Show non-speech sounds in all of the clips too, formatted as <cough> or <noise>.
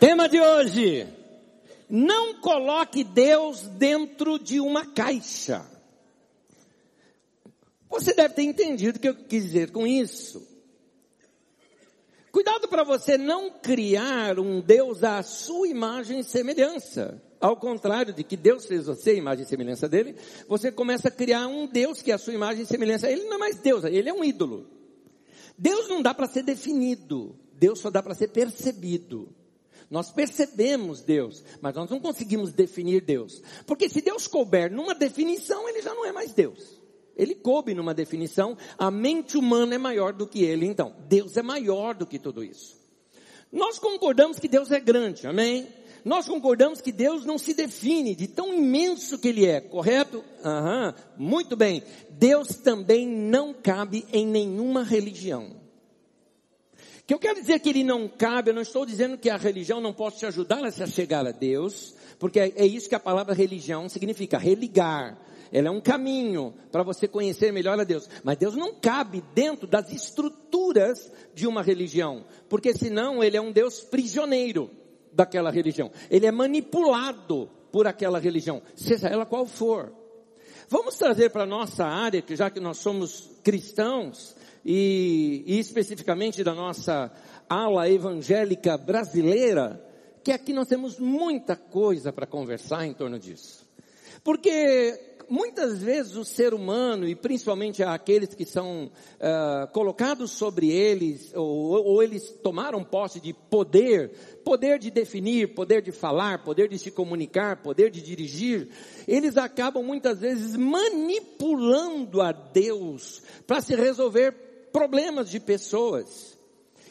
Tema de hoje. Não coloque Deus dentro de uma caixa. Você deve ter entendido o que eu quis dizer com isso. Cuidado para você não criar um Deus à sua imagem e semelhança. Ao contrário de que Deus fez você a imagem e semelhança dele, você começa a criar um Deus que é a sua imagem e semelhança. Ele não é mais Deus, ele é um ídolo. Deus não dá para ser definido, Deus só dá para ser percebido. Nós percebemos Deus, mas nós não conseguimos definir Deus. Porque se Deus couber numa definição, ele já não é mais Deus. Ele coube numa definição, a mente humana é maior do que ele, então. Deus é maior do que tudo isso. Nós concordamos que Deus é grande, amém? Nós concordamos que Deus não se define de tão imenso que Ele é, correto? Aham, muito bem. Deus também não cabe em nenhuma religião. Que eu quero dizer que Ele não cabe, eu não estou dizendo que a religião não pode te ajudar a se chegar a Deus, porque é, é isso que a palavra religião significa, religar ela é um caminho para você conhecer melhor a Deus. Mas Deus não cabe dentro das estruturas de uma religião, porque senão ele é um Deus prisioneiro daquela religião. Ele é manipulado por aquela religião, seja ela qual for. Vamos trazer para a nossa área, que já que nós somos cristãos, e, e especificamente da nossa ala evangélica brasileira, que aqui nós temos muita coisa para conversar em torno disso. Porque muitas vezes o ser humano, e principalmente aqueles que são uh, colocados sobre eles, ou, ou eles tomaram posse de poder, poder de definir, poder de falar, poder de se comunicar, poder de dirigir, eles acabam muitas vezes manipulando a Deus para se resolver problemas de pessoas.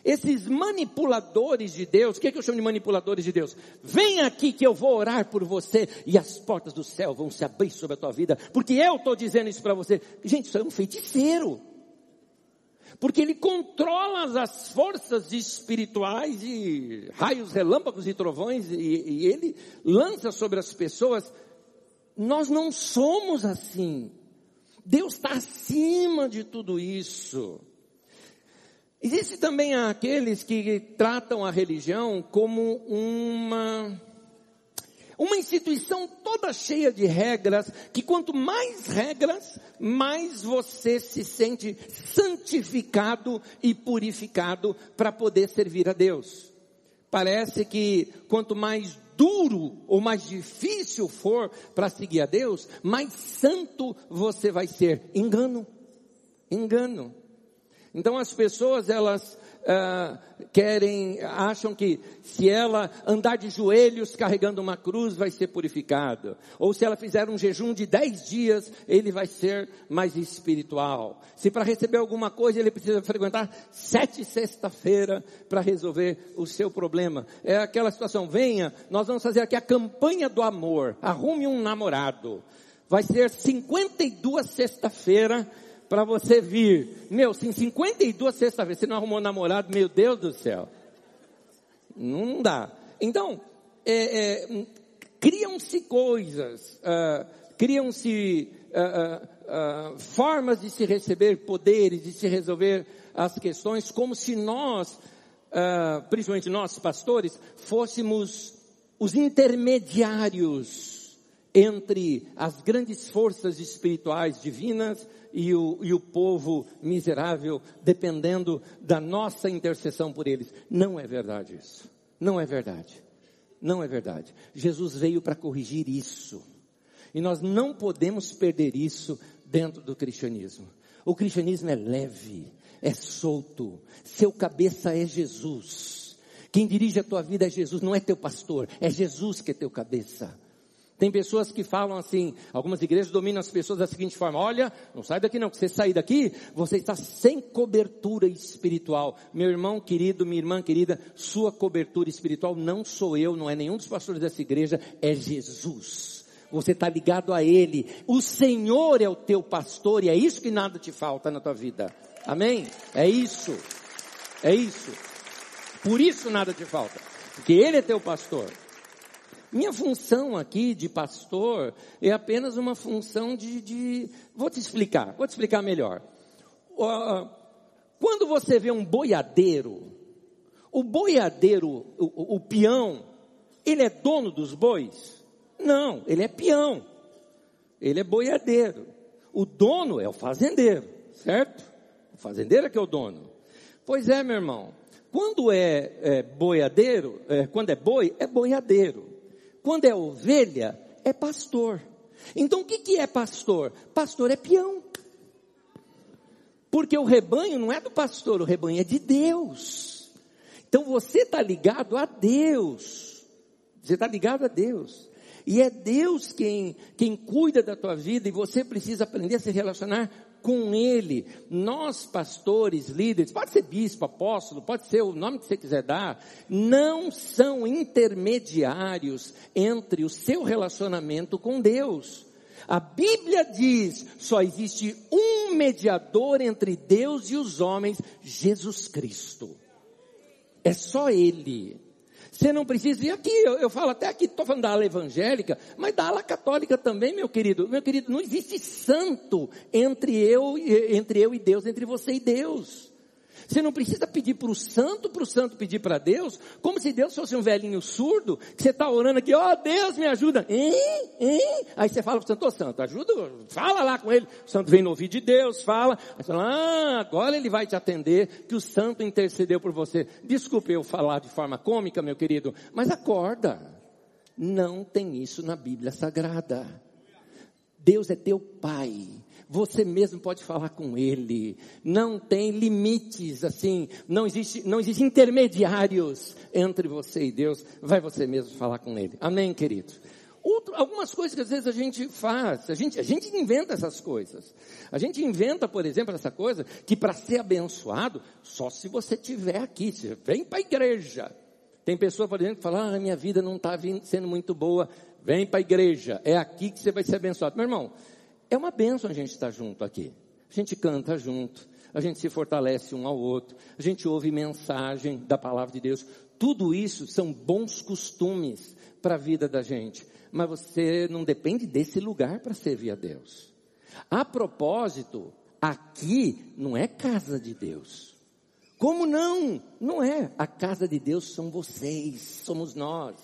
Esses manipuladores de Deus, o que, é que eu chamo de manipuladores de Deus? Vem aqui que eu vou orar por você e as portas do céu vão se abrir sobre a tua vida, porque eu estou dizendo isso para você. Gente, isso é um feiticeiro. Porque ele controla as forças espirituais e raios, relâmpagos e trovões e, e ele lança sobre as pessoas. Nós não somos assim. Deus está acima de tudo isso. Existe também aqueles que tratam a religião como uma uma instituição toda cheia de regras, que quanto mais regras, mais você se sente santificado e purificado para poder servir a Deus. Parece que quanto mais duro ou mais difícil for para seguir a Deus, mais santo você vai ser. Engano. Engano. Então as pessoas elas uh, querem, acham que se ela andar de joelhos carregando uma cruz vai ser purificado. Ou se ela fizer um jejum de dez dias, ele vai ser mais espiritual. Se para receber alguma coisa ele precisa frequentar sete sexta-feira para resolver o seu problema. É aquela situação, venha, nós vamos fazer aqui a campanha do amor. Arrume um namorado. Vai ser 52 sexta-feira para você vir. Meu, se em 52 sexta-feira você não arrumou namorado, meu Deus do céu. Não dá. Então, é, é, criam-se coisas, uh, criam-se uh, uh, formas de se receber poderes, de se resolver as questões, como se nós, principalmente nós pastores, fôssemos os intermediários entre as grandes forças espirituais divinas e o, e o povo miserável dependendo da nossa intercessão por eles. Não é verdade isso. Não é verdade. Não é verdade. Jesus veio para corrigir isso. E nós não podemos perder isso dentro do cristianismo. O cristianismo é leve, é solto. Seu cabeça é Jesus. Quem dirige a tua vida é Jesus, não é teu pastor, é Jesus que é teu cabeça. Tem pessoas que falam assim, algumas igrejas dominam as pessoas da seguinte forma, olha, não sai daqui não, que você sair daqui, você está sem cobertura espiritual. Meu irmão querido, minha irmã querida, sua cobertura espiritual não sou eu, não é nenhum dos pastores dessa igreja, é Jesus. Você está ligado a Ele. O Senhor é o teu pastor e é isso que nada te falta na tua vida. Amém? É isso. É isso. Por isso nada te falta. Porque Ele é teu pastor. Minha função aqui de pastor é apenas uma função de, de vou te explicar, vou te explicar melhor. Quando você vê um boiadeiro, O boiadeiro, o, o, peão, ele é dono dos bois? Não, ele é peão. Ele é boiadeiro. O dono é o fazendeiro, certo? O fazendeiro é que é o dono. Pois é, meu irmão. Quando é, é boiadeiro, é, quando é boi, é boiadeiro. Quando é ovelha, é pastor. Então o que, que é pastor? Pastor é peão. Porque o rebanho não é do pastor, o rebanho é de Deus. Então você está ligado a Deus. Você está ligado a Deus. E é Deus quem, quem cuida da tua vida e você precisa aprender a se relacionar com Ele. Nós, pastores, líderes, pode ser bispo, apóstolo, pode ser o nome que você quiser dar, não são intermediários entre o seu relacionamento com Deus. A Bíblia diz: só existe um mediador entre Deus e os homens, Jesus Cristo. É só Ele. Você não precisa, e aqui, eu, eu falo até aqui, estou falando da ala evangélica, mas da ala católica também, meu querido. Meu querido, não existe santo entre eu, entre eu e Deus, entre você e Deus. Você não precisa pedir para o santo, para o santo pedir para Deus, como se Deus fosse um velhinho surdo, que você está orando aqui, ó oh, Deus me ajuda, hein? Hein? aí você fala para o santo, ô oh, santo, ajuda, fala lá com ele, o santo vem no ouvido de Deus, fala, aí fala, ah, agora ele vai te atender, que o santo intercedeu por você. Desculpe eu falar de forma cômica, meu querido, mas acorda, não tem isso na Bíblia Sagrada. Deus é teu Pai. Você mesmo pode falar com Ele. Não tem limites, assim, não existe, não existe intermediários entre você e Deus. Vai você mesmo falar com Ele. Amém, querido? Outro, algumas coisas que às vezes a gente faz, a gente, a gente inventa essas coisas. A gente inventa, por exemplo, essa coisa que para ser abençoado, só se você estiver aqui, você vem para a igreja. Tem pessoa, por exemplo, que fala, ah, minha vida não está sendo muito boa, vem para a igreja, é aqui que você vai ser abençoado. Meu irmão, é uma bênção a gente estar junto aqui. A gente canta junto, a gente se fortalece um ao outro, a gente ouve mensagem da palavra de Deus. Tudo isso são bons costumes para a vida da gente. Mas você não depende desse lugar para servir a Deus. A propósito, aqui não é casa de Deus. Como não? Não é. A casa de Deus são vocês, somos nós.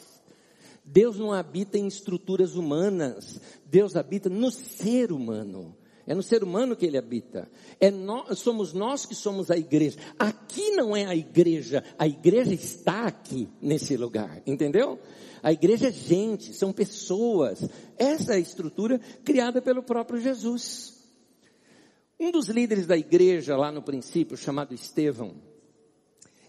Deus não habita em estruturas humanas, Deus habita no ser humano. É no ser humano que ele habita. É nós, somos nós que somos a igreja. Aqui não é a igreja, a igreja está aqui nesse lugar, entendeu? A igreja é gente, são pessoas. Essa é a estrutura criada pelo próprio Jesus. Um dos líderes da igreja lá no princípio, chamado Estevão,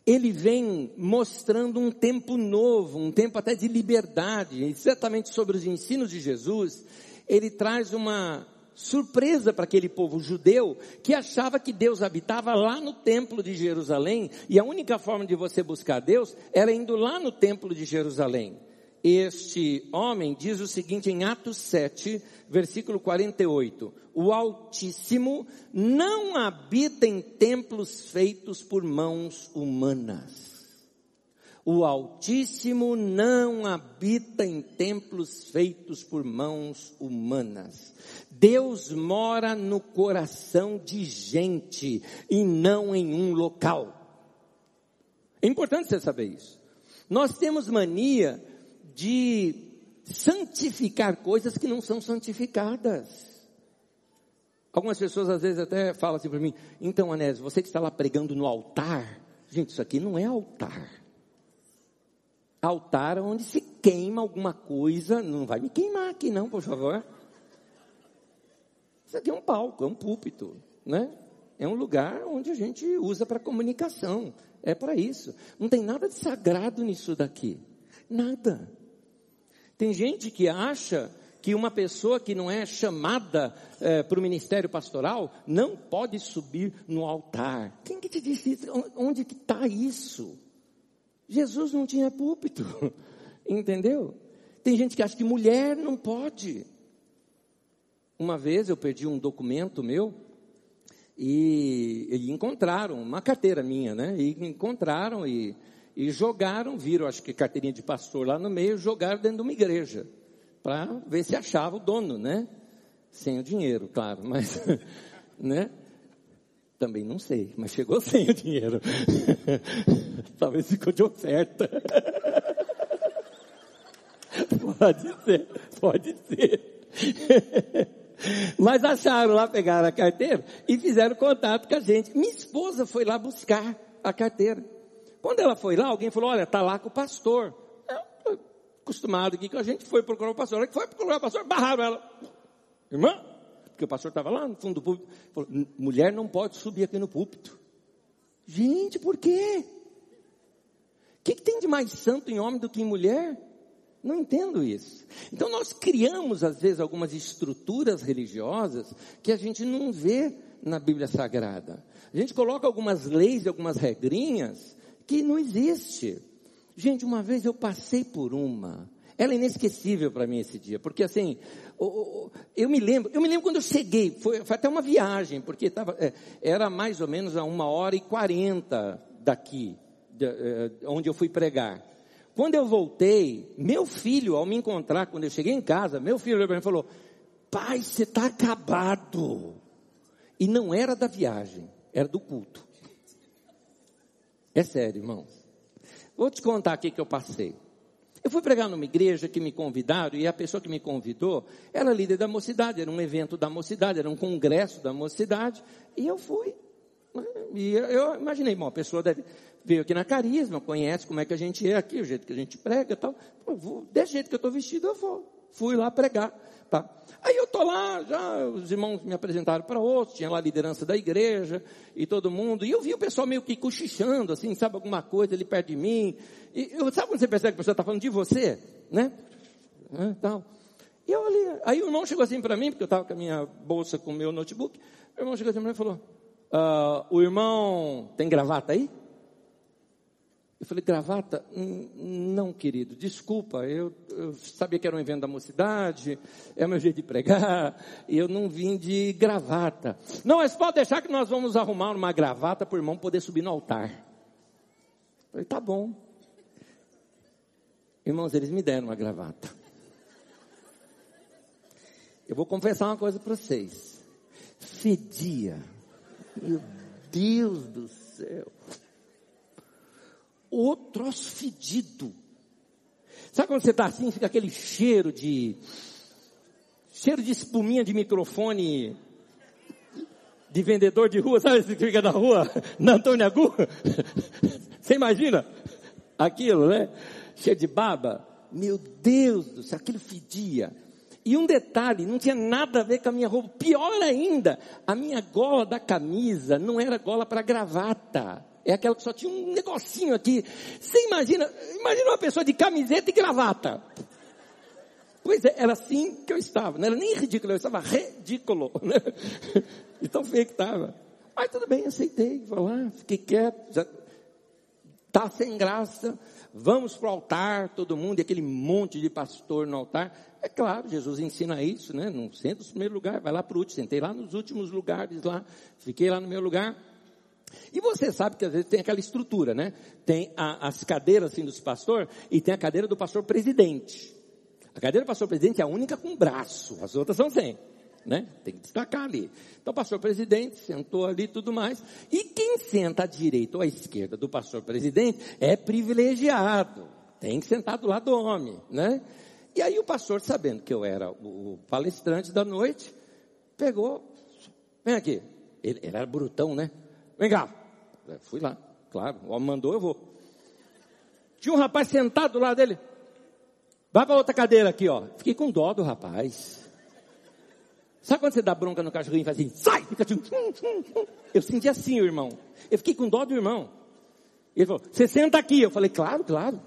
ele vem mostrando um tempo novo, um tempo até de liberdade, exatamente sobre os ensinos de Jesus, ele traz uma surpresa para aquele povo judeu que achava que Deus habitava lá no templo de Jerusalém e a única forma de você buscar Deus era indo lá no templo de Jerusalém. Este homem diz o seguinte em Atos 7, versículo 48: O Altíssimo não habita em templos feitos por mãos humanas. O Altíssimo não habita em templos feitos por mãos humanas. Deus mora no coração de gente e não em um local. É importante você saber isso. Nós temos mania de santificar coisas que não são santificadas. Algumas pessoas às vezes até falam assim para mim, então Anésio, você que está lá pregando no altar, gente, isso aqui não é altar. Altar onde se queima alguma coisa, não vai me queimar aqui não, por favor. Isso aqui é um palco, é um púlpito, né? É um lugar onde a gente usa para comunicação. É para isso. Não tem nada de sagrado nisso daqui. Nada. Tem gente que acha que uma pessoa que não é chamada é, para o ministério pastoral não pode subir no altar. Quem que te disse isso? Onde que está isso? Jesus não tinha púlpito, <laughs> entendeu? Tem gente que acha que mulher não pode. Uma vez eu perdi um documento meu e, e encontraram uma carteira minha, né? E encontraram e e jogaram, viram, acho que carteirinha de pastor lá no meio, jogaram dentro de uma igreja, para ver se achava o dono, né? Sem o dinheiro, claro, mas, <laughs> né? Também não sei, mas chegou <laughs> sem o dinheiro. <laughs> Talvez ficou de oferta. pode ser, pode ser. Mas acharam lá, pegaram a carteira e fizeram contato com a gente. Minha esposa foi lá buscar a carteira. Quando ela foi lá, alguém falou, olha, está lá com o pastor. Eu, acostumado aqui que a gente foi procurar o pastor. Ela que foi procurar o pastor, barraram ela. Irmã, porque o pastor estava lá no fundo do púlpito, falou, mulher não pode subir aqui no púlpito. Gente, por quê? O que, que tem de mais santo em homem do que em mulher? Não entendo isso. Então nós criamos às vezes algumas estruturas religiosas que a gente não vê na Bíblia Sagrada. A gente coloca algumas leis, algumas regrinhas que não existe. Gente, uma vez eu passei por uma. Ela é inesquecível para mim esse dia, porque assim, eu me lembro, eu me lembro quando eu cheguei, foi, foi até uma viagem, porque tava, é, era mais ou menos a uma hora e quarenta daqui, de, é, onde eu fui pregar. Quando eu voltei, meu filho, ao me encontrar, quando eu cheguei em casa, meu filho para mim falou: Pai, você está acabado. E não era da viagem, era do culto. É sério, irmãos. Vou te contar aqui que eu passei. Eu fui pregar numa igreja que me convidaram e a pessoa que me convidou era líder da mocidade, era um evento da mocidade, era um congresso da mocidade e eu fui. E eu imaginei, bom, a pessoa deve, veio aqui na Carisma, conhece como é que a gente é aqui, o jeito que a gente prega e tal. Pô, vou, desse jeito que eu estou vestido, eu vou. Fui lá pregar. Tá? Aí eu tô lá, já os irmãos me apresentaram para outros, tinha lá a liderança da igreja e todo mundo, e eu vi o pessoal meio que cochichando, assim, sabe, alguma coisa ali perto de mim. E eu, sabe quando você percebe que a pessoa está falando de você, né? Então, e eu ali, aí o irmão chegou assim para mim, porque eu estava com a minha bolsa com o meu notebook, o irmão chegou assim para mim e falou, ah, o irmão tem gravata aí? Eu falei, gravata? Não, querido, desculpa, eu, eu, sabia que era um evento da mocidade, é o meu jeito de pregar, e eu não vim de gravata. Não, mas pode deixar que nós vamos arrumar uma gravata para o irmão poder subir no altar. Eu falei, tá bom. Irmãos, eles me deram uma gravata. Eu vou confessar uma coisa para vocês. Fedia. Meu Deus do céu o troço fedido. Sabe quando você está assim, fica aquele cheiro de. cheiro de espuminha de microfone de vendedor de rua, sabe esse que fica na rua, <laughs> na Antônia Gu? <laughs> Você imagina aquilo, né? Cheio de baba. Meu Deus do céu, aquilo fedia. E um detalhe, não tinha nada a ver com a minha roupa. Pior ainda, a minha gola da camisa não era gola para gravata. É aquela que só tinha um negocinho aqui. Você imagina, imagina uma pessoa de camiseta e gravata. Pois é, era assim que eu estava. Não era nem ridículo, eu estava ridículo. Né? E tão feio que estava. Mas tudo bem, aceitei. Vou lá, fiquei quieto. Já está sem graça. Vamos para o altar, todo mundo, e aquele monte de pastor no altar. É claro, Jesus ensina isso, né? Não senta no primeiro lugar, vai lá para o último. Sentei lá nos últimos lugares lá. Fiquei lá no meu lugar. E você sabe que às vezes tem aquela estrutura, né? Tem a, as cadeiras assim dos pastores e tem a cadeira do pastor presidente. A cadeira do pastor presidente é a única com braço, as outras são sem. Né? Tem que destacar ali. Então o pastor presidente sentou ali e tudo mais. E quem senta à direita ou à esquerda do pastor presidente é privilegiado. Tem que sentar do lado do homem, né? E aí o pastor, sabendo que eu era o palestrante da noite, pegou, vem aqui. Ele, ele era brutão, né? Vem cá. É, fui lá, claro. O homem mandou, eu vou. Tinha um rapaz sentado do lado dele. Vai para outra cadeira aqui, ó. Fiquei com dó do rapaz. Sabe quando você dá bronca no cachorrinho e faz assim, sai! Fica assim. Eu senti assim, o irmão. Eu fiquei com dó do irmão. Ele falou, você senta aqui. Eu falei, claro, claro.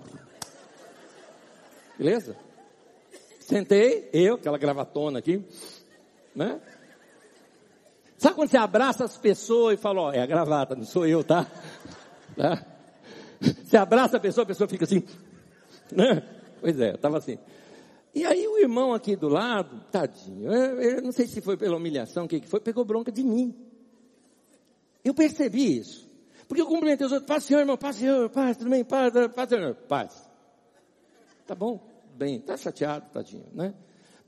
Beleza? Sentei, eu, aquela gravatona aqui, né? Sabe quando você abraça as pessoas e fala, ó, é a gravata, não sou eu, tá? tá? <laughs> Você abraça a pessoa, a pessoa fica assim, <laughs> né? Pois é, estava assim. E aí o irmão aqui do lado, tadinho, eu, eu não sei se foi pela humilhação, o que, que foi, pegou bronca de mim. Eu percebi isso. Porque eu cumprimentei os outros, paz, senhor, irmão, paz, senhor, paz, tudo bem, paz, paz, senhor, paz. Tá bom, bem, tá chateado, tadinho, né?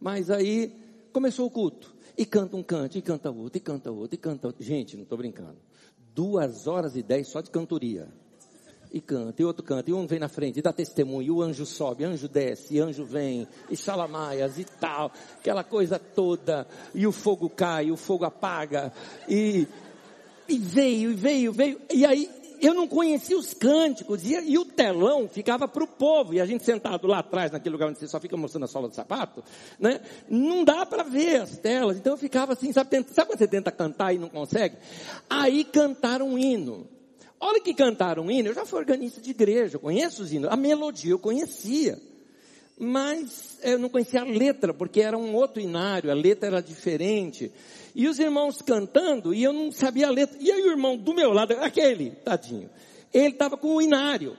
Mas aí começou o culto. E canta um canto, e canta outro, e canta outro, e canta outro. Gente, não estou brincando. Duas horas e dez só de cantoria. e canta, e outro canta, e um vem na frente e dá testemunho, e o anjo sobe, anjo desce, e anjo vem, e salamaias e tal, aquela coisa toda, e o fogo cai, o fogo apaga, e, e veio, e veio, veio, e aí eu não conhecia os cânticos, e, e o telão ficava para o povo, e a gente sentado lá atrás, naquele lugar onde você só fica mostrando a sola do sapato, né? Não dá para ver as telas, então eu ficava assim, sabe, tenta, sabe quando você tenta cantar e não consegue? Aí cantaram um hino. Olha que cantaram um hino, eu já fui organista de igreja, eu conheço os hinos, a melodia eu conhecia. Mas eu não conhecia a letra, porque era um outro inário, a letra era diferente. E os irmãos cantando, e eu não sabia a letra. E aí o irmão do meu lado, aquele, tadinho, ele estava com o inário.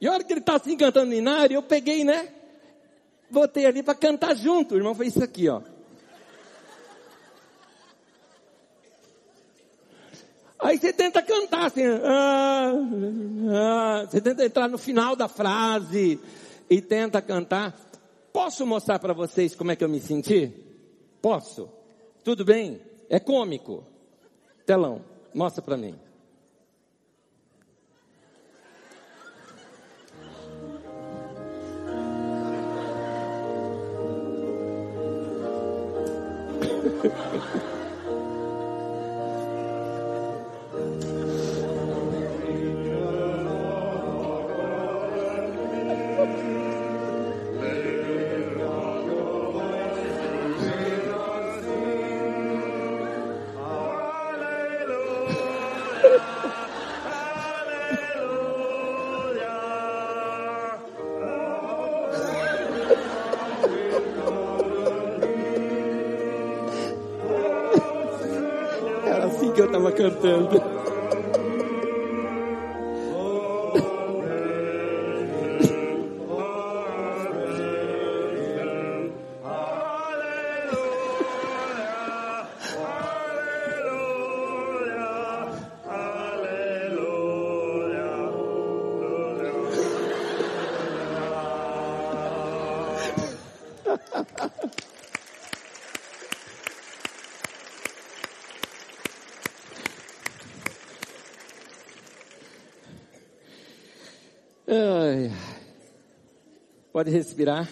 E a hora que ele estava assim cantando o inário, eu peguei, né? Botei ali para cantar junto. O irmão fez isso aqui, ó. Aí você tenta cantar assim, ah, ah, você tenta entrar no final da frase e tenta cantar. Posso mostrar para vocês como é que eu me senti? Posso? Tudo bem? É cômico. Telão, mostra para mim. <laughs> cantando. Pode respirar.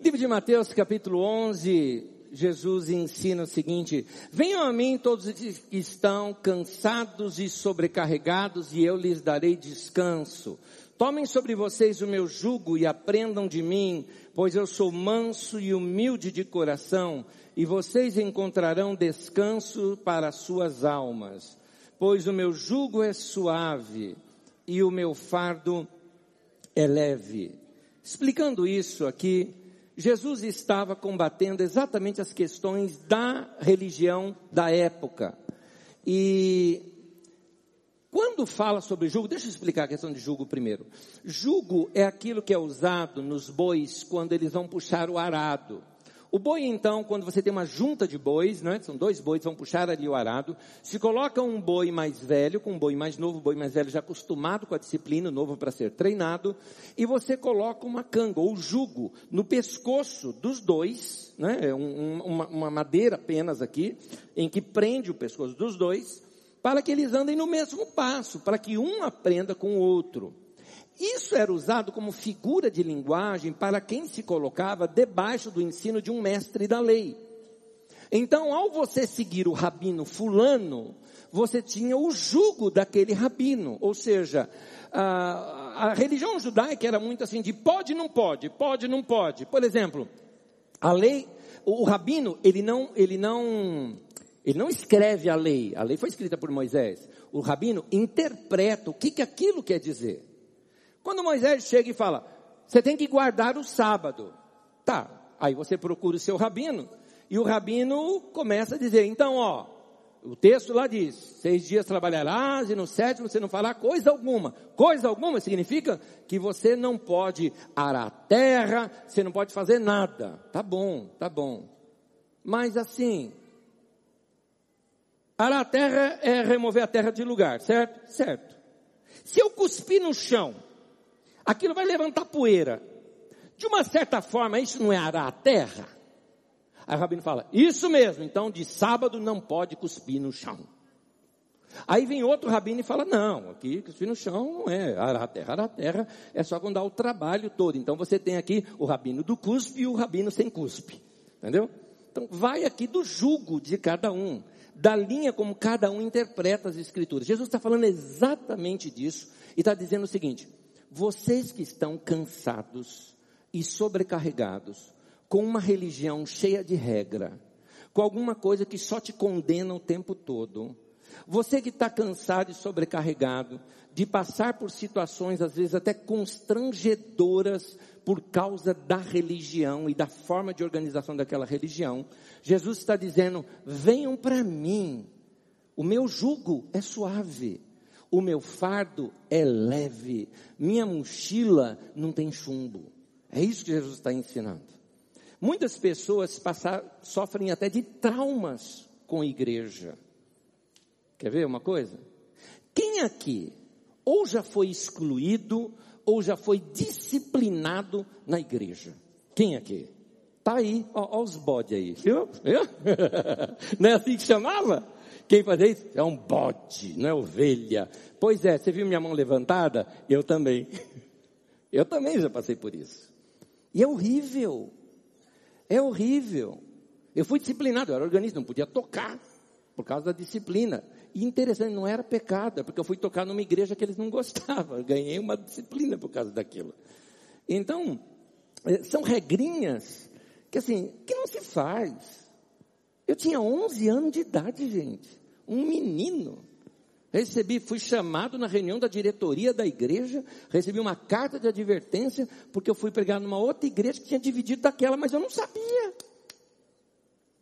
Livro de Mateus, capítulo 11, Jesus ensina o seguinte: Venham a mim todos os que estão cansados e sobrecarregados, e eu lhes darei descanso. Tomem sobre vocês o meu jugo e aprendam de mim, pois eu sou manso e humilde de coração, e vocês encontrarão descanso para as suas almas pois o meu jugo é suave e o meu fardo é leve. Explicando isso aqui, Jesus estava combatendo exatamente as questões da religião da época. E quando fala sobre jugo, deixa eu explicar a questão de jugo primeiro. Jugo é aquilo que é usado nos bois quando eles vão puxar o arado. O boi, então, quando você tem uma junta de bois, né, são dois bois, vão puxar ali o arado, se coloca um boi mais velho com um boi mais novo, o boi mais velho já acostumado com a disciplina, novo para ser treinado, e você coloca uma canga ou jugo no pescoço dos dois, né, é um, uma, uma madeira apenas aqui, em que prende o pescoço dos dois, para que eles andem no mesmo passo, para que um aprenda com o outro. Isso era usado como figura de linguagem para quem se colocava debaixo do ensino de um mestre da lei. Então, ao você seguir o rabino fulano, você tinha o jugo daquele rabino, ou seja, a, a religião judaica era muito assim de pode, não pode, pode, não pode. Por exemplo, a lei, o, o rabino, ele não, ele não, ele não escreve a lei. A lei foi escrita por Moisés. O rabino interpreta o que, que aquilo quer dizer. Quando Moisés chega e fala, você tem que guardar o sábado. Tá, aí você procura o seu rabino, e o rabino começa a dizer, então ó, o texto lá diz, seis dias trabalharás e no sétimo você não fará coisa alguma. Coisa alguma significa que você não pode arar a terra, você não pode fazer nada. Tá bom, tá bom. Mas assim, arar a terra é remover a terra de lugar, certo? Certo. Se eu cuspir no chão, aquilo vai levantar poeira. De uma certa forma, isso não é arar a terra? Aí o rabino fala, isso mesmo, então de sábado não pode cuspir no chão. Aí vem outro rabino e fala, não, aqui cuspir no chão não é arar a terra, arar a terra é só quando dá o trabalho todo. Então você tem aqui o rabino do cuspe e o rabino sem cuspe, entendeu? Então vai aqui do jugo de cada um, da linha como cada um interpreta as escrituras. Jesus está falando exatamente disso e está dizendo o seguinte, vocês que estão cansados e sobrecarregados, com uma religião cheia de regra, com alguma coisa que só te condena o tempo todo, você que está cansado e sobrecarregado de passar por situações às vezes até constrangedoras por causa da religião e da forma de organização daquela religião, Jesus está dizendo: venham para mim, o meu jugo é suave, o meu fardo é leve, minha mochila não tem chumbo. É isso que Jesus está ensinando. Muitas pessoas passar, sofrem até de traumas com a igreja. Quer ver uma coisa? Quem aqui ou já foi excluído ou já foi disciplinado na igreja? Quem aqui? Tá aí, ó os bodes aí, viu? <laughs> não é assim que chamava? Quem fazia isso? É um bode, não é ovelha. Pois é, você viu minha mão levantada? Eu também. <laughs> Eu também já passei por isso. E é horrível. É horrível. Eu fui disciplinado, eu era organista, não podia tocar por causa da disciplina. E interessante, não era pecado, é porque eu fui tocar numa igreja que eles não gostavam. Ganhei uma disciplina por causa daquilo. Então, eh, são regrinhas que assim, que não se faz. Eu tinha 11 anos de idade, gente. Um menino. Recebi, fui chamado na reunião da diretoria da igreja, recebi uma carta de advertência, porque eu fui pregar numa outra igreja que tinha dividido daquela, mas eu não sabia.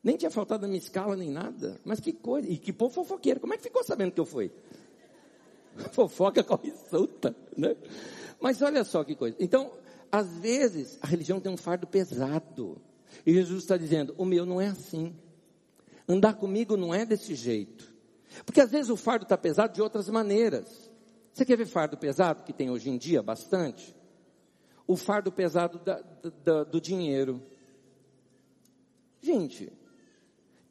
Nem tinha faltado a minha escala nem nada. Mas que coisa. E que povo fofoqueiro. Como é que ficou sabendo que eu fui? <laughs> Fofoca corre solta, né? Mas olha só que coisa. Então, às vezes, a religião tem um fardo pesado. E Jesus está dizendo: o meu não é assim. Andar comigo não é desse jeito. Porque às vezes o fardo está pesado de outras maneiras. Você quer ver fardo pesado que tem hoje em dia bastante? O fardo pesado da, da, do dinheiro. Gente,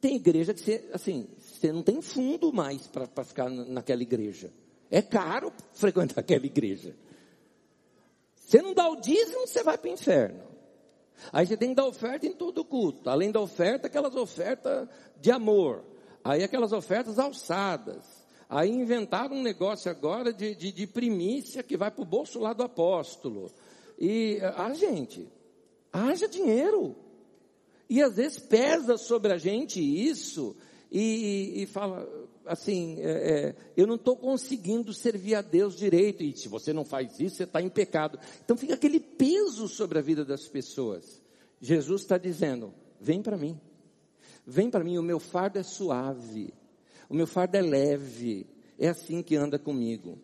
tem igreja que você, assim, você não tem fundo mais para ficar naquela igreja. É caro <laughs> frequentar aquela igreja. Você não dá o dízimo, você vai para o inferno. Aí você tem que dar oferta em todo culto. Além da oferta, aquelas ofertas de amor. Aí aquelas ofertas alçadas. Aí inventaram um negócio agora de, de, de primícia que vai para o bolso lá do apóstolo. E, a ah, gente, haja dinheiro. E às vezes pesa sobre a gente isso e, e fala assim, é, é, eu não estou conseguindo servir a Deus direito, e se você não faz isso, você está em pecado. Então fica aquele peso sobre a vida das pessoas. Jesus está dizendo, vem para mim, vem para mim, o meu fardo é suave, o meu fardo é leve, é assim que anda comigo.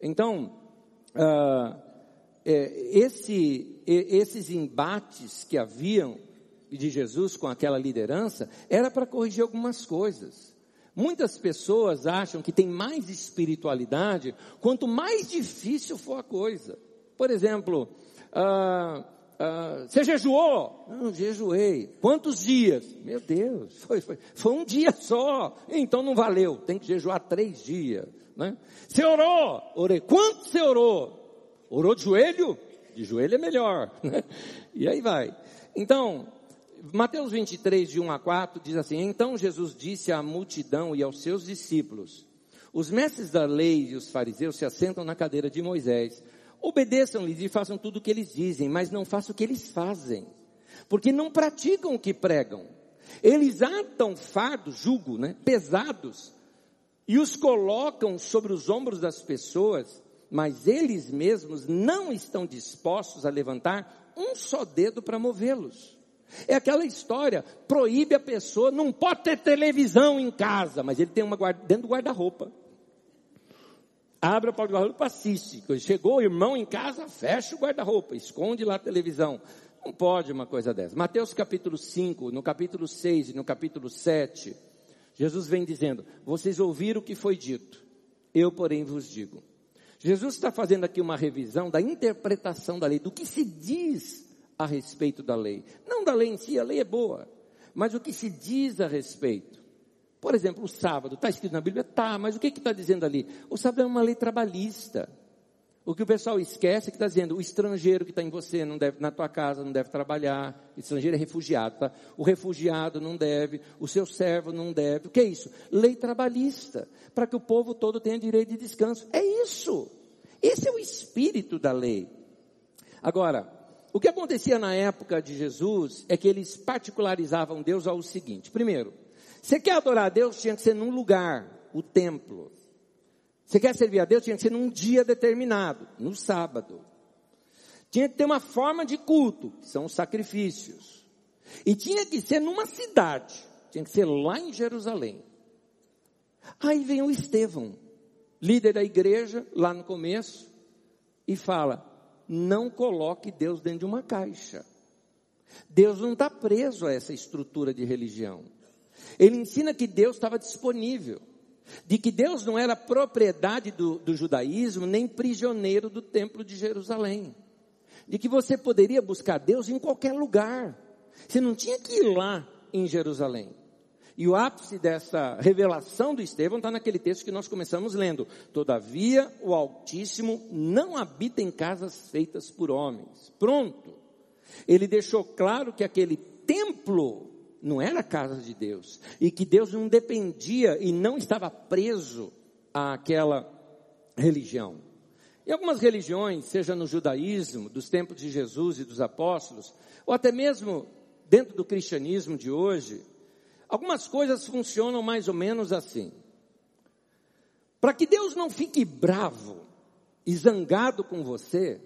Então, uh, é, esse, esses embates que haviam, de Jesus com aquela liderança era para corrigir algumas coisas. Muitas pessoas acham que tem mais espiritualidade quanto mais difícil for a coisa. Por exemplo, ah, ah, você jejuou? Não, jejuei. Quantos dias? Meu Deus, <laughs> foi, foi, foi um dia só. Então não valeu, tem que jejuar três dias. Né? Você orou? Orei. Quanto você orou? Orou de joelho? De joelho é melhor. <laughs> Né? E aí vai. Então, Mateus 23, de 1 a 4, diz assim: Então Jesus disse à multidão e aos seus discípulos: Os mestres da lei e os fariseus se assentam na cadeira de Moisés. Obedeçam-lhes e façam tudo o que eles dizem, mas não façam o que eles fazem, porque não praticam o que pregam. Eles atam fardos, jugo, né, pesados, e os colocam sobre os ombros das pessoas, mas eles mesmos não estão dispostos a levantar um só dedo para movê-los. É aquela história, proíbe a pessoa, não pode ter televisão em casa, mas ele tem uma guarda, dentro do guarda-roupa. Abre a porta do guarda-roupa, assiste. Chegou o irmão em casa, fecha o guarda-roupa, esconde lá a televisão. Não pode uma coisa dessa. Mateus capítulo 5, no capítulo 6 e no capítulo 7, Jesus vem dizendo, vocês ouviram o que foi dito, eu porém vos digo. Jesus está fazendo aqui uma revisão da interpretação da lei, do que se diz a respeito da lei. Não da lei em si, a lei é boa, mas o que se diz a respeito. Por exemplo, o sábado, está escrito na Bíblia? Tá, mas o que está dizendo ali? O sábado é uma lei trabalhista. O que o pessoal esquece é que está dizendo, o estrangeiro que está em você não deve, na tua casa, não deve trabalhar. O estrangeiro é refugiado, tá? O refugiado não deve, o seu servo não deve. O que é isso? Lei trabalhista. Para que o povo todo tenha direito de descanso. É isso. Esse é o espírito da lei. Agora, o que acontecia na época de Jesus é que eles particularizavam Deus ao seguinte. Primeiro, você quer adorar a Deus, tinha que ser num lugar, o templo. Você quer servir a Deus, tinha que ser num dia determinado, no sábado. Tinha que ter uma forma de culto, que são os sacrifícios. E tinha que ser numa cidade, tinha que ser lá em Jerusalém. Aí vem o Estevão, líder da igreja, lá no começo, e fala: não coloque Deus dentro de uma caixa. Deus não está preso a essa estrutura de religião. Ele ensina que Deus estava disponível, de que Deus não era propriedade do, do judaísmo, nem prisioneiro do templo de Jerusalém, de que você poderia buscar Deus em qualquer lugar, você não tinha que ir lá em Jerusalém. E o ápice dessa revelação do Estevão está naquele texto que nós começamos lendo. Todavia, o Altíssimo não habita em casas feitas por homens. Pronto. Ele deixou claro que aquele templo não era a casa de Deus. E que Deus não dependia e não estava preso àquela religião. Em algumas religiões, seja no judaísmo, dos tempos de Jesus e dos apóstolos, ou até mesmo dentro do cristianismo de hoje, algumas coisas funcionam mais ou menos assim. Para que Deus não fique bravo e zangado com você,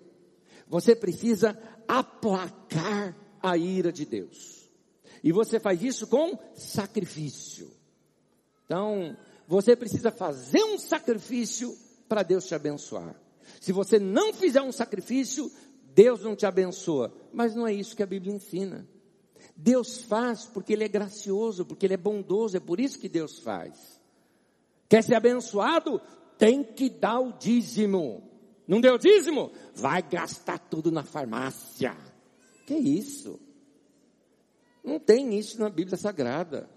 você precisa aplacar a ira de Deus. E você faz isso com sacrifício. Então, você precisa fazer um sacrifício para Deus te abençoar. Se você não fizer um sacrifício, Deus não te abençoa. Mas não é isso que a Bíblia ensina. Deus faz porque Ele é gracioso, porque Ele é bondoso, é por isso que Deus faz. Quer ser abençoado? Tem que dar o dízimo. Não deu dízimo? Vai gastar tudo na farmácia. Que isso? Não tem isso na Bíblia Sagrada.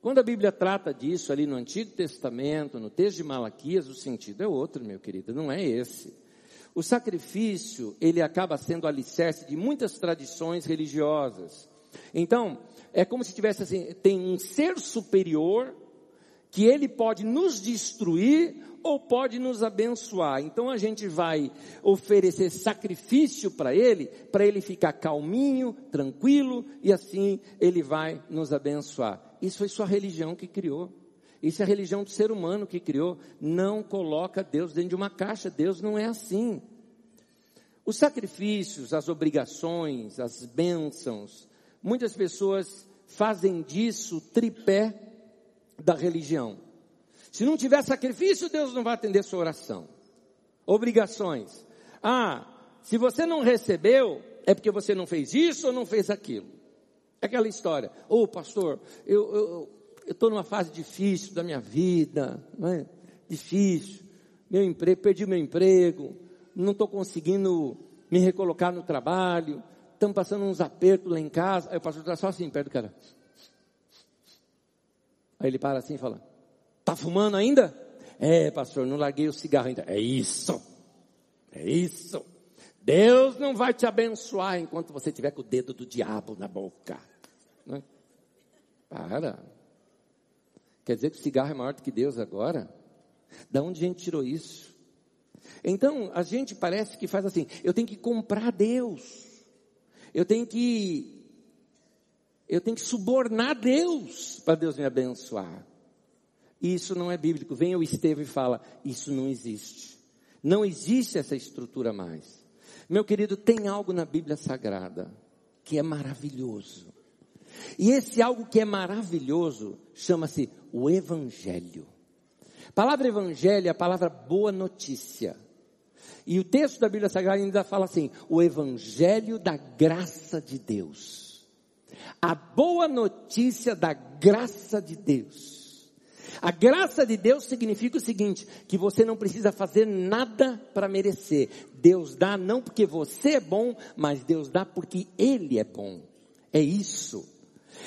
Quando a Bíblia trata disso ali no Antigo Testamento, no texto de Malaquias, o sentido é outro, meu querido, não é esse. O sacrifício, ele acaba sendo alicerce de muitas tradições religiosas. Então, é como se tivesse assim, tem um ser superior que ele pode nos destruir ou pode nos abençoar. Então a gente vai oferecer sacrifício para ele, para ele ficar calminho, tranquilo, e assim ele vai nos abençoar. Isso foi sua religião que criou. Isso é a religião do ser humano que criou. Não coloca Deus dentro de uma caixa. Deus não é assim. Os sacrifícios, as obrigações, as bênçãos, muitas pessoas fazem disso tripé da religião. Se não tiver sacrifício, Deus não vai atender sua oração. Obrigações. Ah, se você não recebeu, é porque você não fez isso ou não fez aquilo. É aquela história. Ô oh, pastor, eu estou numa fase difícil da minha vida, não é? Difícil. Meu emprego, perdi meu emprego, não estou conseguindo me recolocar no trabalho, estamos passando uns apertos lá em casa. Aí o pastor está só assim, perto do cara. Aí ele para assim e fala, Tá fumando ainda? É, pastor, não larguei o cigarro ainda. É isso. É isso. Deus não vai te abençoar enquanto você tiver com o dedo do diabo na boca. Não é? Para. Quer dizer que o cigarro é maior do que Deus agora? Da onde a gente tirou isso? Então, a gente parece que faz assim, eu tenho que comprar Deus. Eu tenho que eu tenho que subornar Deus para Deus me abençoar. Isso não é bíblico. Vem o Estevão e fala: Isso não existe. Não existe essa estrutura mais. Meu querido, tem algo na Bíblia Sagrada que é maravilhoso. E esse algo que é maravilhoso chama-se o Evangelho. A palavra Evangelho é a palavra boa notícia. E o texto da Bíblia Sagrada ainda fala assim: o Evangelho da graça de Deus. A boa notícia da graça de Deus. A graça de Deus significa o seguinte, que você não precisa fazer nada para merecer. Deus dá não porque você é bom, mas Deus dá porque Ele é bom. É isso.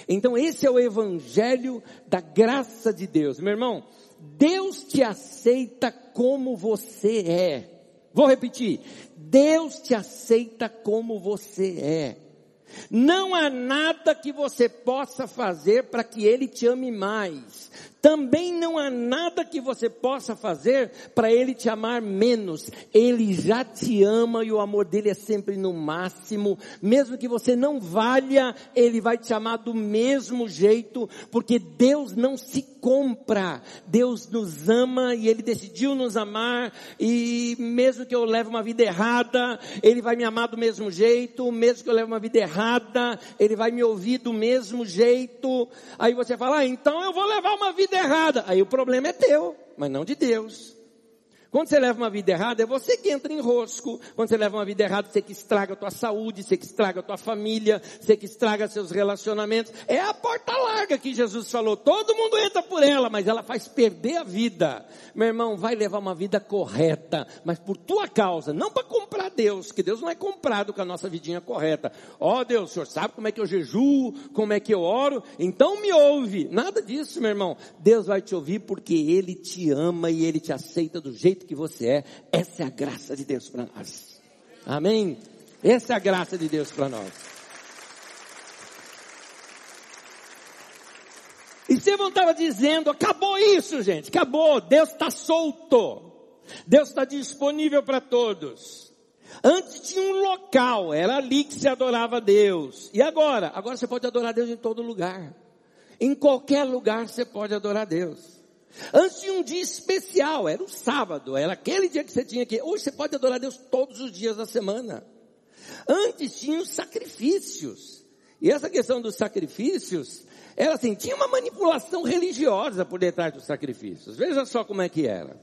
Então esse é o evangelho da graça de Deus. Meu irmão, Deus te aceita como você é. Vou repetir. Deus te aceita como você é. Não há nada que você possa fazer para que Ele te ame mais. Também não há nada que você possa fazer para Ele te amar menos. Ele já te ama e o amor dele é sempre no máximo. Mesmo que você não valha, Ele vai te amar do mesmo jeito, porque Deus não se compra. Deus nos ama e Ele decidiu nos amar e mesmo que eu leve uma vida errada, Ele vai me amar do mesmo jeito. Mesmo que eu leve uma vida errada, Ele vai me ouvir do mesmo jeito. Aí você fala, ah, então eu vou levar uma vida vida errada. Aí o problema é teu, mas não de Deus. Quando você leva uma vida errada, é você que entra em rosco. Quando você leva uma vida errada, você que estraga a tua saúde, você que estraga a tua família, você que estraga seus relacionamentos. É a porta larga que Jesus falou. Todo mundo entra por ela, mas ela faz perder a vida. Meu irmão, vai levar uma vida correta, mas por tua causa, não para comprar Deus, que Deus não é comprado com a nossa vidinha correta. Ó oh, Deus, o senhor sabe como é que eu jejuo, como é que eu oro, então me ouve. Nada disso, meu irmão. Deus vai te ouvir porque Ele te ama e Ele te aceita do jeito que você é. Essa é a graça de Deus para nós. Amém? Essa é a graça de Deus para nós. Estevão estava dizendo, acabou isso, gente, acabou. Deus está solto. Deus está disponível para todos. Antes tinha um local, era ali que se adorava Deus. E agora? Agora você pode adorar Deus em todo lugar. Em qualquer lugar você pode adorar Deus. Antes tinha um dia especial, era o sábado, era aquele dia que você tinha que. Hoje você pode adorar Deus todos os dias da semana. Antes tinha os sacrifícios. E essa questão dos sacrifícios, era assim, tinha uma manipulação religiosa por detrás dos sacrifícios. Veja só como é que era.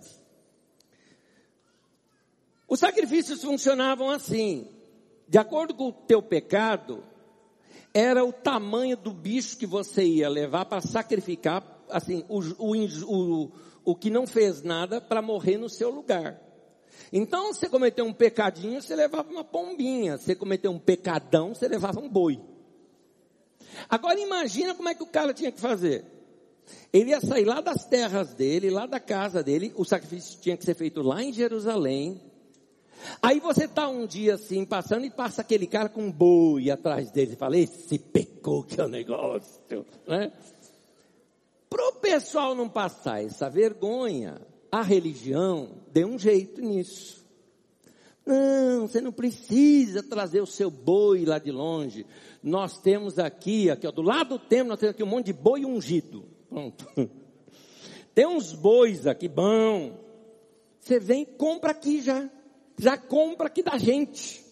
Os sacrifícios funcionavam assim. De acordo com o teu pecado, era o tamanho do bicho que você ia levar para sacrificar assim, o, o, o, o que não fez nada para morrer no seu lugar. Então, você cometeu um pecadinho, você levava uma pombinha. Você cometeu um pecadão, você levava um boi. Agora imagina como é que o cara tinha que fazer. Ele ia sair lá das terras dele, lá da casa dele, o sacrifício tinha que ser feito lá em Jerusalém. Aí você está um dia assim, passando e passa aquele cara com um boi atrás dele e fala, esse pecou que é o negócio, né? Para o pessoal não passar essa vergonha, a religião deu um jeito nisso. Não, você não precisa trazer o seu boi lá de longe. Nós temos aqui, aqui ó, do lado do templo, nós temos aqui um monte de boi ungido. Pronto. <laughs> Tem uns bois aqui, bom. Você vem e compra aqui já. Já compra aqui da gente.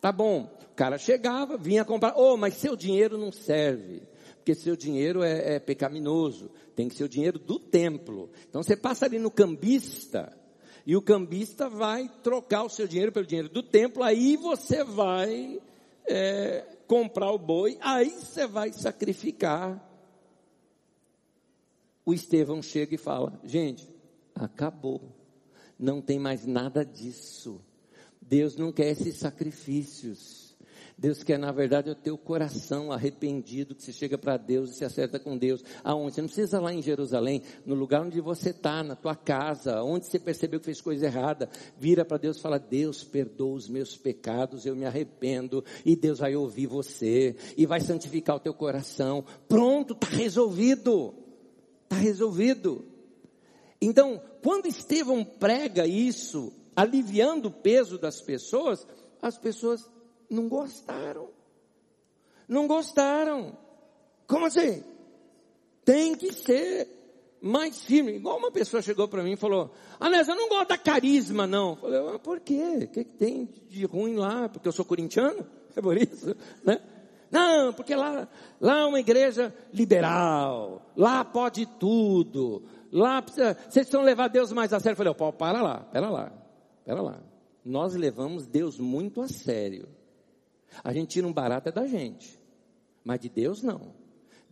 Tá bom. O cara chegava, vinha comprar. Oh, mas seu dinheiro não serve porque seu dinheiro é, é pecaminoso, tem que ser o dinheiro do templo. Então você passa ali no cambista, e o cambista vai trocar o seu dinheiro pelo dinheiro do templo, aí você vai é, comprar o boi, aí você vai sacrificar. O Estevão chega e fala: gente, acabou, não tem mais nada disso. Deus não quer esses sacrifícios. Deus quer, na verdade, o teu coração arrependido, que você chega para Deus e se acerta com Deus. Aonde? Você não precisa lá em Jerusalém, no lugar onde você está, na tua casa, onde você percebeu que fez coisa errada, vira para Deus e fala, Deus perdoa os meus pecados, eu me arrependo, e Deus vai ouvir você, e vai santificar o teu coração. Pronto, está resolvido. Está resolvido. Então, quando Estevão prega isso, aliviando o peso das pessoas, as pessoas não gostaram. Não gostaram. Como assim? Tem que ser mais firme. Igual uma pessoa chegou para mim e falou: Anés, eu não gosto da carisma, não. Eu falei, ah, por quê? O que, que tem de ruim lá? Porque eu sou corintiano? É por isso, né? Não, porque lá, lá é uma igreja liberal, lá pode tudo, lá precisa, vocês precisam levar Deus mais a sério. Eu falei, oh, para lá, pera lá, pera lá. Nós levamos Deus muito a sério. A gente tira um barato é da gente, mas de Deus não.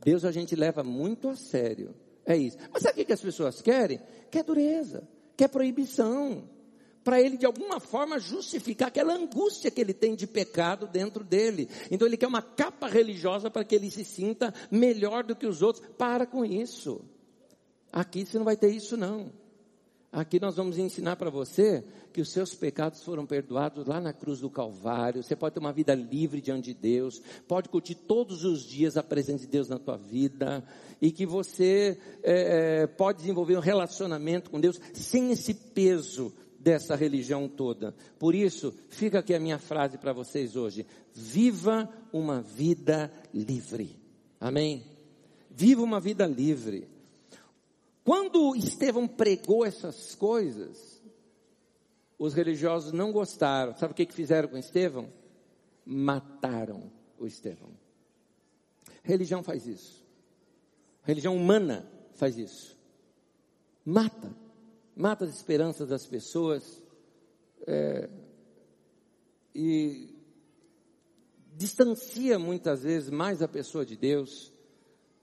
Deus a gente leva muito a sério. É isso. Mas sabe o que as pessoas querem? Quer dureza, quer proibição. para ele de alguma forma justificar aquela angústia que ele tem de pecado dentro dele. Então ele quer uma capa religiosa para que ele se sinta melhor do que os outros. Para com isso. Aqui você não vai ter isso não. Aqui nós vamos ensinar para você que os seus pecados foram perdoados lá na cruz do Calvário. Você pode ter uma vida livre diante de Deus, pode curtir todos os dias a presença de Deus na tua vida e que você é, pode desenvolver um relacionamento com Deus sem esse peso dessa religião toda. Por isso, fica aqui a minha frase para vocês hoje: viva uma vida livre. Amém? Viva uma vida livre. Quando Estevão pregou essas coisas, os religiosos não gostaram. Sabe o que, fizeram com Estevão? Mataram o Estevão. Religião faz isso. Religião humana faz isso. Mata mata as esperanças das pessoas é, e distancia muitas vezes mais a pessoa de Deus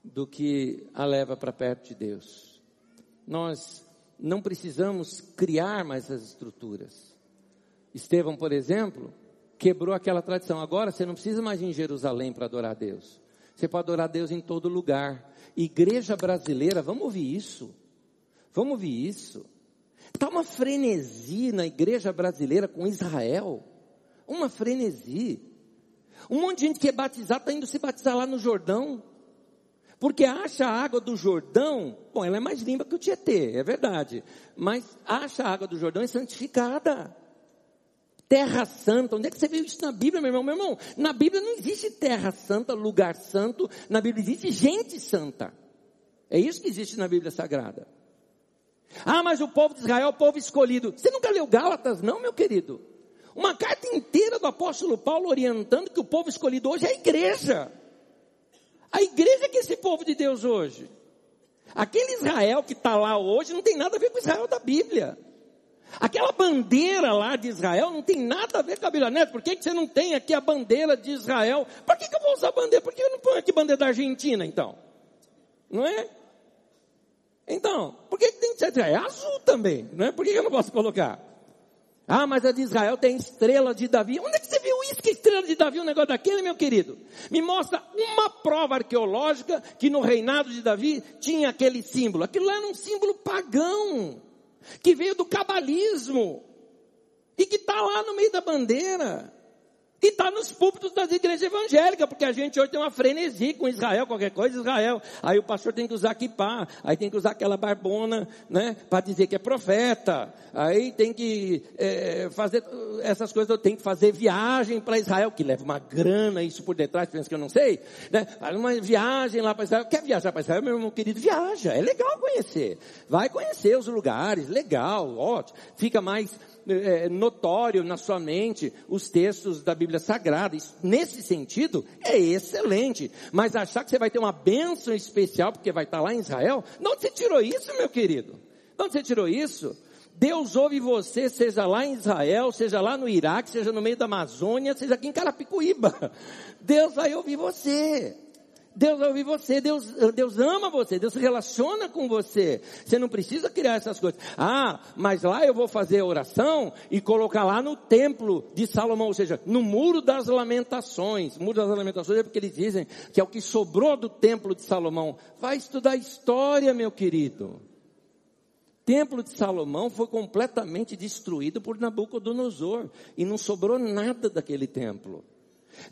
do que a leva para perto de Deus. Nós não precisamos criar mais as estruturas. Estevão, por exemplo, quebrou aquela tradição. Agora você não precisa mais ir em Jerusalém para adorar a Deus. Você pode adorar a Deus em todo lugar. Igreja brasileira, vamos ouvir isso. Vamos ouvir isso. Está uma frenesi na igreja brasileira com Israel. Uma frenesi. Um monte de gente que é batizado está indo se batizar lá no Jordão. Porque acha a água do Jordão, bom, ela é mais limpa que o Tietê, é verdade. Mas acha a água do Jordão é santificada. Terra Santa, onde é que você viu isso na Bíblia, meu irmão? Meu irmão, na Bíblia não existe terra santa, lugar santo, na Bíblia existe gente santa. É isso que existe na Bíblia Sagrada. Ah, mas o povo de Israel é o povo escolhido. Você nunca leu Gálatas, não, meu querido? Uma carta inteira do apóstolo Paulo orientando que o povo escolhido hoje é a igreja. A igreja que é esse povo de Deus hoje. Aquele Israel que está lá hoje não tem nada a ver com Israel da Bíblia. Aquela bandeira lá de Israel não tem nada a ver com a Bíblia. Neto, por que, que você não tem aqui a bandeira de Israel? Por que, que eu vou usar bandeira? Por que eu não ponho aqui bandeira da Argentina, então? Não é? Então, por que tem que ser É azul também, né? Por que eu não posso colocar? Ah, mas a de Israel tem estrela de Davi. Onde é que você viu isso? Que estrela de Davi, um negócio daquele, meu querido? Me mostra uma prova arqueológica que no reinado de Davi tinha aquele símbolo. Aquilo era um símbolo pagão, que veio do cabalismo, e que está lá no meio da bandeira. E está nos púlpitos das igrejas evangélicas, porque a gente hoje tem uma frenesi com Israel, qualquer coisa, Israel. Aí o pastor tem que usar kipá, aí tem que usar aquela barbona, né, para dizer que é profeta. Aí tem que é, fazer essas coisas, tem que fazer viagem para Israel, que leva uma grana, isso por detrás, pensa que eu não sei, né? Uma viagem lá para Israel. Quer viajar para Israel, meu irmão querido? Viaja, é legal conhecer. Vai conhecer os lugares, legal, ótimo. Fica mais é, notório na sua mente os textos da Bíblia Sagrada. Isso, nesse sentido, é excelente. Mas achar que você vai ter uma bênção especial porque vai estar lá em Israel, de onde você tirou isso, meu querido? De onde você tirou isso? Deus ouve você, seja lá em Israel, seja lá no Iraque, seja no meio da Amazônia, seja aqui em Carapicuíba. <laughs> Deus vai ouvir você. Deus ouvir você, Deus, Deus ama você, Deus se relaciona com você. Você não precisa criar essas coisas. Ah, mas lá eu vou fazer a oração e colocar lá no templo de Salomão, ou seja, no muro das lamentações. Muro das lamentações é porque eles dizem que é o que sobrou do templo de Salomão. Vai estudar história, meu querido. O templo de Salomão foi completamente destruído por Nabucodonosor e não sobrou nada daquele templo.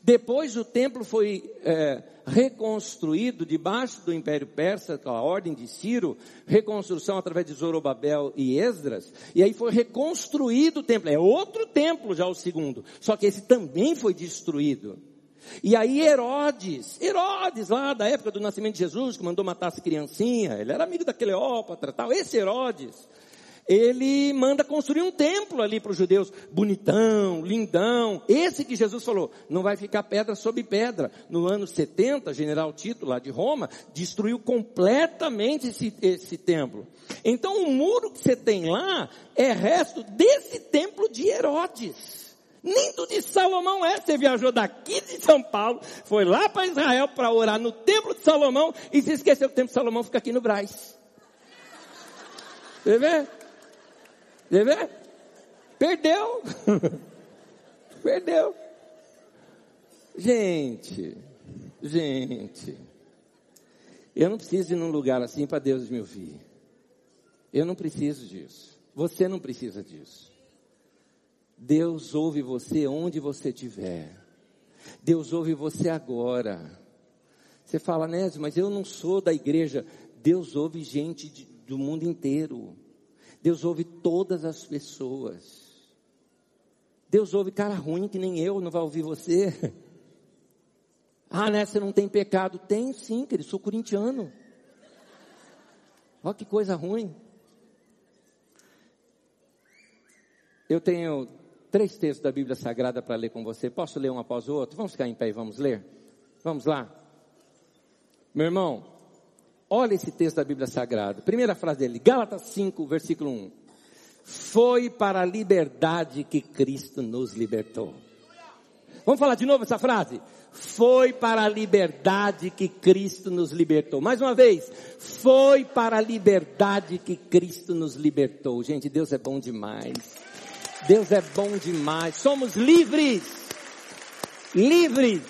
Depois o templo foi é, reconstruído debaixo do Império Persa, com a ordem de Ciro, reconstrução através de Zorobabel e Esdras, e aí foi reconstruído o templo. É outro templo já o segundo, só que esse também foi destruído. E aí Herodes, Herodes lá da época do nascimento de Jesus, que mandou matar as criancinhas, ele era amigo da Cleópatra tal, esse Herodes, ele manda construir um templo ali para os judeus, bonitão, lindão. Esse que Jesus falou, não vai ficar pedra sobre pedra. No ano 70, general Tito, lá de Roma, destruiu completamente esse, esse templo. Então o muro que você tem lá é resto desse templo de Herodes. Nem do de Salomão é. Você viajou daqui de São Paulo, foi lá para Israel para orar no templo de Salomão e se esqueceu que o templo de Salomão fica aqui no Braz. Você vê? Quer ver? Perdeu. <laughs> Perdeu. Gente, gente, eu não preciso ir num lugar assim para Deus me ouvir. Eu não preciso disso. Você não precisa disso. Deus ouve você onde você estiver. Deus ouve você agora. Você fala, Nésio, mas eu não sou da igreja. Deus ouve gente de, do mundo inteiro. Deus ouve todas as pessoas. Deus ouve cara ruim que nem eu, não vai ouvir você. Ah, né? Você não tem pecado? Tem sim, querido. Sou corintiano. Olha que coisa ruim. Eu tenho três textos da Bíblia Sagrada para ler com você. Posso ler um após o outro? Vamos ficar em pé e vamos ler? Vamos lá. Meu irmão, olha esse texto da Bíblia Sagrada. Primeira frase dele, Gálatas 5, versículo 1. Foi para a liberdade que Cristo nos libertou. Vamos falar de novo essa frase? Foi para a liberdade que Cristo nos libertou. Mais uma vez, foi para a liberdade que Cristo nos libertou. Gente, Deus é bom demais. Deus é bom demais. Somos livres. Livres.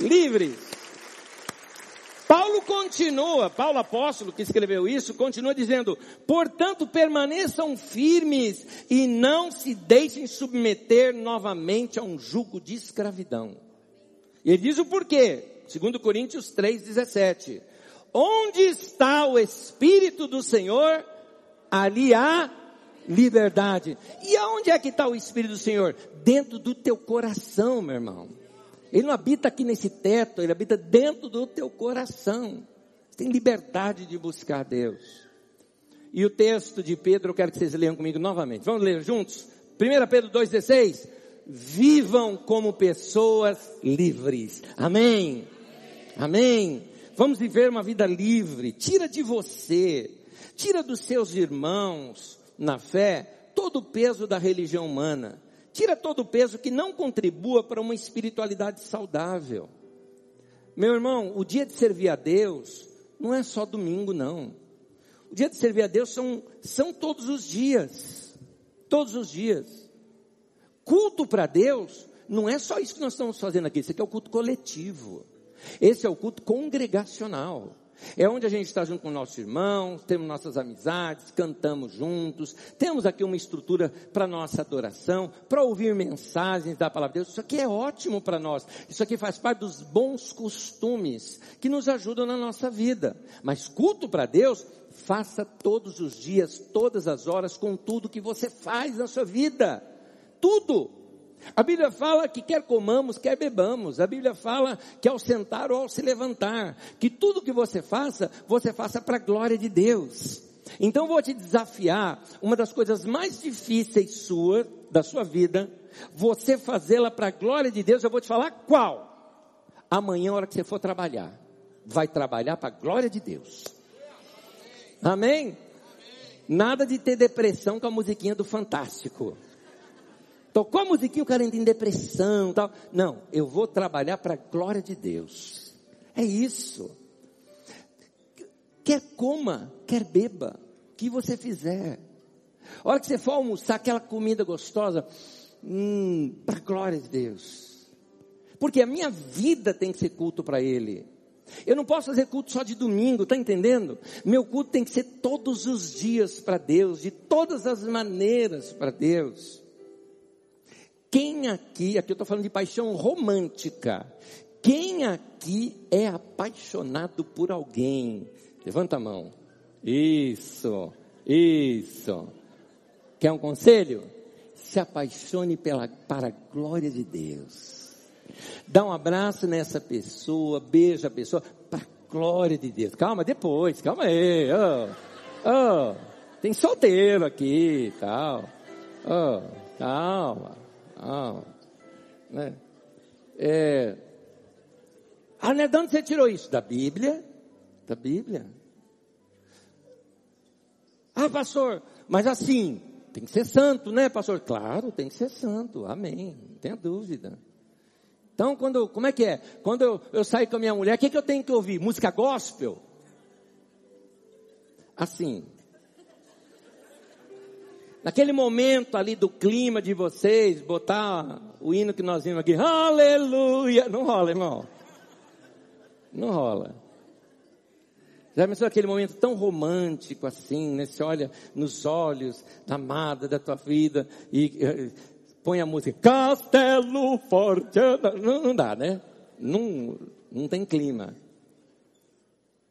Livres. Paulo continua, Paulo apóstolo que escreveu isso, continua dizendo, portanto permaneçam firmes e não se deixem submeter novamente a um jugo de escravidão. E ele diz o porquê. 2 Coríntios 3,17. Onde está o Espírito do Senhor, ali há liberdade. E aonde é que está o Espírito do Senhor? Dentro do teu coração, meu irmão. Ele não habita aqui nesse teto, ele habita dentro do teu coração. Você tem liberdade de buscar Deus. E o texto de Pedro, eu quero que vocês leiam comigo novamente. Vamos ler juntos? 1 Pedro 2,16 vivam como pessoas livres. Amém. Amém. Vamos viver uma vida livre. Tira de você, tira dos seus irmãos na fé todo o peso da religião humana. Tira todo o peso que não contribua para uma espiritualidade saudável. Meu irmão, o dia de servir a Deus não é só domingo, não. O dia de servir a Deus são, são todos os dias. Todos os dias. Culto para Deus não é só isso que nós estamos fazendo aqui, isso aqui é o culto coletivo. Esse é o culto congregacional. É onde a gente está junto com nossos irmãos, temos nossas amizades, cantamos juntos, temos aqui uma estrutura para nossa adoração, para ouvir mensagens da palavra de Deus. Isso aqui é ótimo para nós. Isso aqui faz parte dos bons costumes que nos ajudam na nossa vida. Mas culto para Deus, faça todos os dias, todas as horas, com tudo que você faz na sua vida tudo. A Bíblia fala que quer comamos, quer bebamos. A Bíblia fala que ao sentar ou ao se levantar, que tudo que você faça, você faça para a glória de Deus. Então vou te desafiar, uma das coisas mais difíceis sua, da sua vida, você fazê-la para a glória de Deus, eu vou te falar qual? Amanhã, a hora que você for trabalhar, vai trabalhar para a glória de Deus. Amém? Nada de ter depressão com a musiquinha do Fantástico. Tocou a musiquinha, o cara entra em depressão tal. Não, eu vou trabalhar para a glória de Deus. É isso. Quer coma, quer beba, o que você fizer. A hora que você for almoçar aquela comida gostosa, hum, para a glória de Deus. Porque a minha vida tem que ser culto para Ele. Eu não posso fazer culto só de domingo, tá entendendo? Meu culto tem que ser todos os dias para Deus, de todas as maneiras para Deus. Quem aqui, aqui eu estou falando de paixão romântica. Quem aqui é apaixonado por alguém? Levanta a mão. Isso, isso. Quer um conselho? Se apaixone pela, para a glória de Deus. Dá um abraço nessa pessoa, beija a pessoa, para a glória de Deus. Calma, depois, calma aí. Oh, oh, tem solteiro aqui e tal. Oh, calma. Ah, né? É, ah, né, de onde você tirou isso? Da Bíblia? Da Bíblia. Ah, pastor, mas assim, tem que ser santo, né, pastor? Claro, tem que ser santo, amém, não tenha dúvida. Então, quando, como é que é? Quando eu, eu saio com a minha mulher, o que, que eu tenho que ouvir? Música gospel? Assim. Naquele momento ali do clima de vocês, botar o hino que nós vimos aqui, aleluia, não rola, irmão. Não rola. Já pensou aquele momento tão romântico assim, né? Você olha nos olhos da amada da tua vida e uh, põe a música Castelo Forte. Não, não dá, né? Não, não tem clima.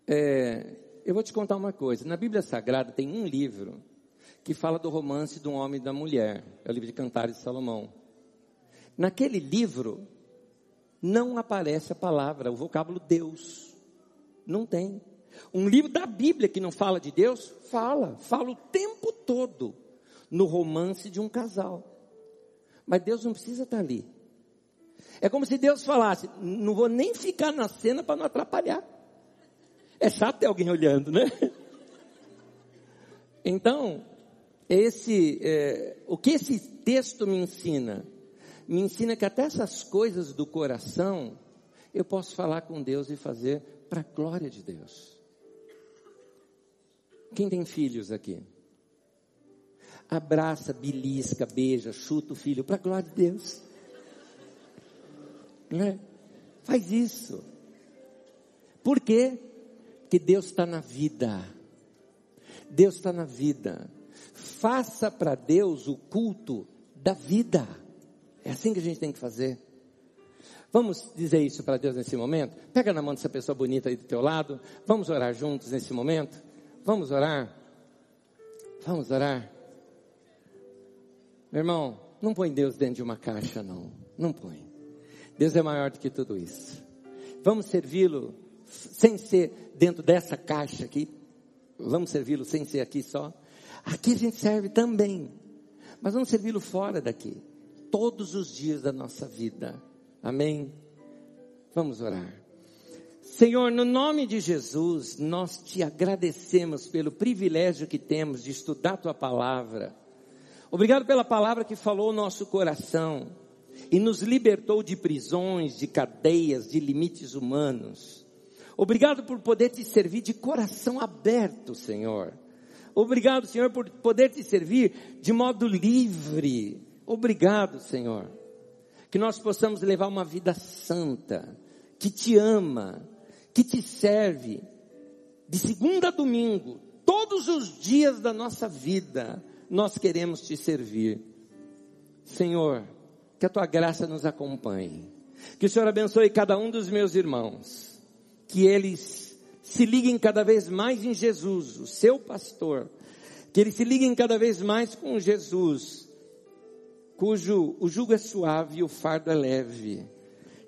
É, eu vou te contar uma coisa. Na Bíblia Sagrada tem um livro que fala do romance um homem e da mulher. É o livro de Cantares de Salomão. Naquele livro não aparece a palavra, o vocábulo Deus. Não tem. Um livro da Bíblia que não fala de Deus, fala, fala o tempo todo no romance de um casal. Mas Deus não precisa estar ali. É como se Deus falasse: não vou nem ficar na cena para não atrapalhar. É chato ter alguém olhando, né? <laughs> Então, esse, é, o que esse texto me ensina? Me ensina que até essas coisas do coração eu posso falar com Deus e fazer para a glória de Deus. Quem tem filhos aqui? Abraça, belisca, beija, chuta o filho para a glória de Deus. Né? Faz isso. Por quê? Porque Deus está na vida. Deus está na vida. Faça para Deus o culto da vida. É assim que a gente tem que fazer. Vamos dizer isso para Deus nesse momento? Pega na mão dessa pessoa bonita aí do teu lado. Vamos orar juntos nesse momento? Vamos orar? Vamos orar? Meu irmão, não põe Deus dentro de uma caixa, não. Não põe. Deus é maior do que tudo isso. Vamos servi-lo sem ser dentro dessa caixa aqui. Vamos servi-lo sem ser aqui só. Aqui a gente serve também. Mas vamos servi-lo fora daqui. Todos os dias da nossa vida. Amém? Vamos orar. Senhor, no nome de Jesus, nós te agradecemos pelo privilégio que temos de estudar tua palavra. Obrigado pela palavra que falou o nosso coração e nos libertou de prisões, de cadeias, de limites humanos. Obrigado por poder te servir de coração aberto, Senhor. Obrigado, Senhor, por poder te servir de modo livre. Obrigado, Senhor. Que nós possamos levar uma vida santa, que te ama, que te serve de segunda a domingo, todos os dias da nossa vida, nós queremos te servir. Senhor, que a tua graça nos acompanhe. Que o Senhor abençoe cada um dos meus irmãos. Que eles se liguem cada vez mais em Jesus, o seu pastor. Que eles se liguem cada vez mais com Jesus, cujo o jugo é suave e o fardo é leve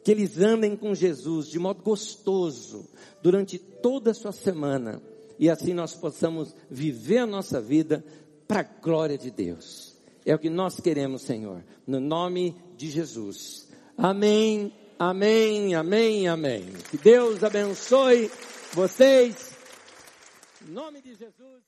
que eles andem com Jesus de modo gostoso durante toda a sua semana e assim nós possamos viver a nossa vida para a glória de Deus. É o que nós queremos, Senhor, no nome de Jesus. Amém, amém, amém, amém. Que Deus abençoe vocês. Em nome de Jesus.